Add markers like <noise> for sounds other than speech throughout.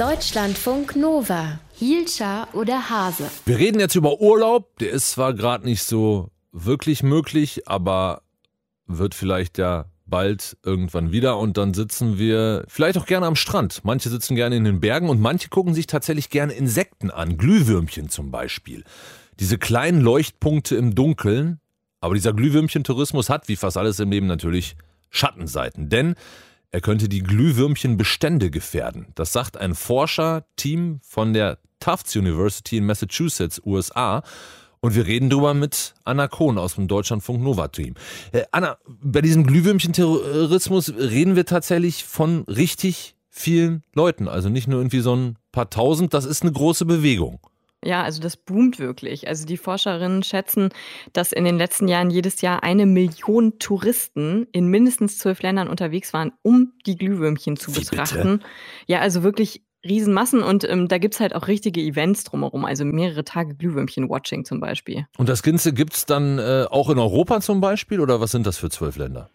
Deutschlandfunk Nova. Hielscher oder Hase? Wir reden jetzt über Urlaub. Der ist zwar gerade nicht so wirklich möglich, aber wird vielleicht ja bald irgendwann wieder und dann sitzen wir vielleicht auch gerne am Strand. Manche sitzen gerne in den Bergen und manche gucken sich tatsächlich gerne Insekten an, Glühwürmchen zum Beispiel. Diese kleinen Leuchtpunkte im Dunkeln. Aber dieser Glühwürmchen-Tourismus hat, wie fast alles im Leben natürlich, Schattenseiten. Denn er könnte die Glühwürmchenbestände gefährden. Das sagt ein Forscherteam von der Tufts University in Massachusetts, USA. Und wir reden drüber mit Anna Kohn aus dem Deutschlandfunk Nova Team. Äh, Anna, bei diesem Glühwürmchen-Terrorismus reden wir tatsächlich von richtig vielen Leuten. Also nicht nur irgendwie so ein paar tausend, das ist eine große Bewegung. Ja, also das boomt wirklich. Also die Forscherinnen schätzen, dass in den letzten Jahren jedes Jahr eine Million Touristen in mindestens zwölf Ländern unterwegs waren, um die Glühwürmchen zu Wie betrachten. bitte? Ja, also wirklich Riesenmassen und ähm, da gibt's halt auch richtige Events drumherum, also mehrere Tage Glühwürmchen-Watching zum Beispiel. Und das Ganze gibt's dann äh, auch in Europa zum Beispiel oder was sind das für zwölf Länder?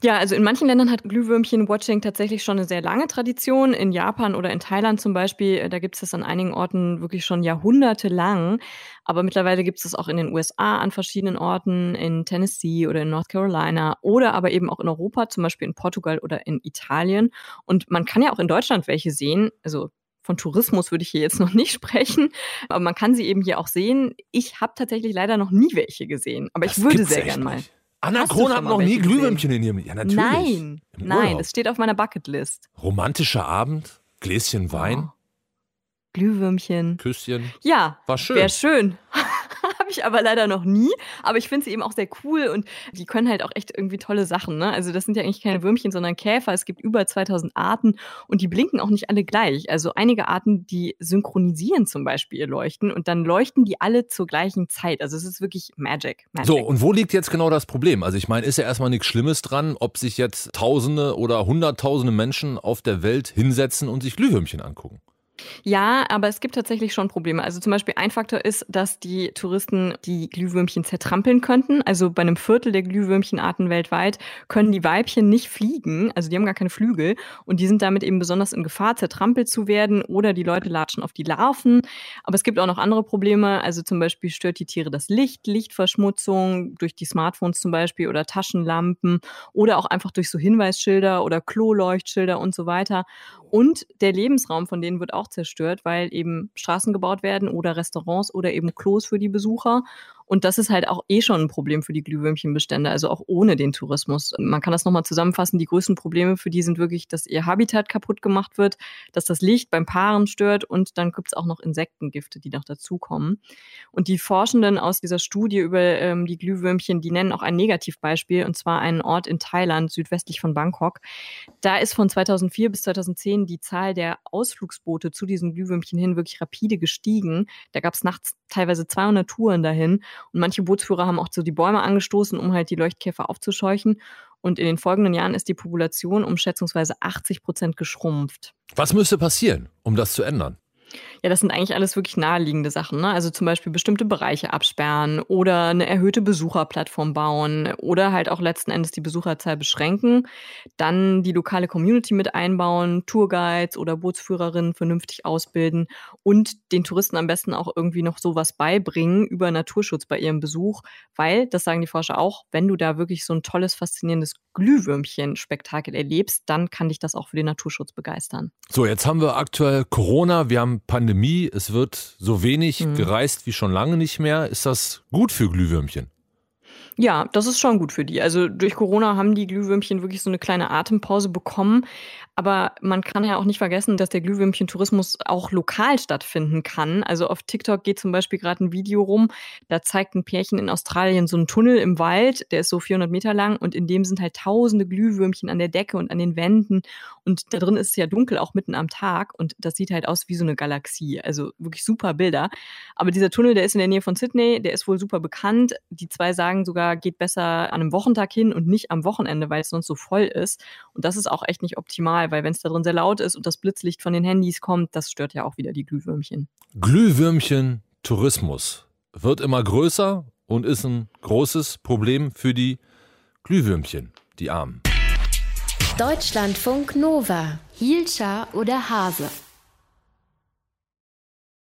Ja, also in manchen Ländern hat Glühwürmchen-Watching tatsächlich schon eine sehr lange Tradition. In Japan oder in Thailand zum Beispiel, äh, da gibt es das an einigen Orten wirklich schon jahrhundertelang. Aber mittlerweile gibt es das auch in den USA an verschiedenen Orten, in Tennessee oder in North Carolina oder aber eben auch in Europa, zum Beispiel in Portugal oder in Italien. Und man kann ja auch in Deutschland welche sehen. Also von Tourismus würde ich hier jetzt noch nicht <laughs> sprechen, aber man kann sie eben hier auch sehen. Ich habe tatsächlich leider noch nie welche gesehen, aber Das ich würde sehr gern mal. Anna schon hat noch nie? Glühwürmchen in ihrem Ja, natürlich. Nein, nein, das steht auf meiner Bucketlist. Romantischer Abend, Gläschen Wein, Oh. Glühwürmchen. Küsschen. Ja, War schön. wäre schön. Habe ich aber leider noch nie. Aber ich finde sie eben auch sehr cool und die können halt auch echt irgendwie tolle Sachen. Ne? Also das sind ja eigentlich keine Würmchen, sondern Käfer. Es gibt über 2000 Arten und die blinken auch nicht alle gleich. Also einige Arten, die synchronisieren zum Beispiel ihr Leuchten und dann leuchten die alle zur gleichen Zeit. Also es ist wirklich Magic. Magic. So, und wo liegt jetzt genau das Problem? Also ich meine, ist ja erstmal nichts Schlimmes dran, ob sich jetzt Tausende oder Hunderttausende Menschen auf der Welt hinsetzen und sich Glühwürmchen angucken. Ja, aber es gibt tatsächlich schon Probleme. Also zum Beispiel ein Faktor ist, dass die Touristen die Glühwürmchen zertrampeln könnten. Also bei einem Viertel der Glühwürmchenarten weltweit können die Weibchen nicht fliegen. Also die haben gar keine Flügel und die sind damit eben besonders in Gefahr, zertrampelt zu werden oder die Leute latschen auf die Larven. Aber es gibt auch noch andere Probleme. Also zum Beispiel stört die Tiere das Licht, Lichtverschmutzung durch die Smartphones zum Beispiel oder Taschenlampen oder auch einfach durch so Hinweisschilder oder Kloleuchtschilder und so weiter. Und der Lebensraum von denen wird auch zerstört, weil eben Straßen gebaut werden oder Restaurants oder eben Klos für die Besucher. Und das ist halt auch eh schon ein Problem für die Glühwürmchenbestände, also auch ohne den Tourismus. Man kann das nochmal zusammenfassen. Die größten Probleme für die sind wirklich, dass ihr Habitat kaputt gemacht wird, dass das Licht beim Paaren stört und dann gibt's auch noch Insektengifte, die noch dazukommen. Und die Forschenden aus dieser Studie über ähm, die Glühwürmchen, die nennen auch ein Negativbeispiel, und zwar einen Ort in Thailand, südwestlich von Bangkok. Da ist von 2004 bis 2010 die Zahl der Ausflugsboote zu diesen Glühwürmchen hin wirklich rapide gestiegen. Da gab's nachts teilweise 200 Touren dahin und manche Bootsführer haben auch so die Bäume angestoßen, um halt die Leuchtkäfer aufzuscheuchen. Und in den folgenden Jahren ist die Population um schätzungsweise 80 Prozent geschrumpft. Was müsste passieren, um das zu ändern? Ja, das sind eigentlich alles wirklich naheliegende Sachen. Ne? Also zum Beispiel bestimmte Bereiche absperren oder eine erhöhte Besucherplattform bauen oder halt auch letzten Endes die Besucherzahl beschränken. Dann die lokale Community mit einbauen, Tourguides oder Bootsführerinnen vernünftig ausbilden und den Touristen am besten auch irgendwie noch sowas beibringen über Naturschutz bei ihrem Besuch. Weil, das sagen die Forscher auch, wenn du da wirklich so ein tolles, faszinierendes Glühwürmchen-Spektakel erlebst, dann kann dich das auch für den Naturschutz begeistern. So, jetzt haben wir aktuell Corona, wir haben Pandemie, es wird so wenig Mhm. gereist wie schon lange nicht mehr. Ist das gut für Glühwürmchen? Ja, das ist schon gut für die. Also durch Corona haben die Glühwürmchen wirklich so eine kleine Atempause bekommen. Aber man kann ja auch nicht vergessen, dass der Glühwürmchen-Tourismus auch lokal stattfinden kann. Also auf TikTok geht zum Beispiel gerade ein Video rum, da zeigt ein Pärchen in Australien so einen Tunnel im Wald, der ist so 400 Meter lang und in dem sind halt tausende Glühwürmchen an der Decke und an den Wänden. Und da drin ist es ja dunkel, auch mitten am Tag. Und das sieht halt aus wie so eine Galaxie. Also wirklich super Bilder. Aber dieser Tunnel, der ist in der Nähe von Sydney, der ist wohl super bekannt. Die zwei sagen sogar, geht besser an einem Wochentag hin und nicht am Wochenende, weil es sonst so voll ist. Und das ist auch echt nicht optimal, weil wenn es da drin sehr laut ist und das Blitzlicht von den Handys kommt, das stört ja auch wieder die Glühwürmchen. Glühwürmchen-Tourismus wird immer größer und ist ein großes Problem für die Glühwürmchen, die Armen. Deutschlandfunk Nova. Hielscher oder Hase?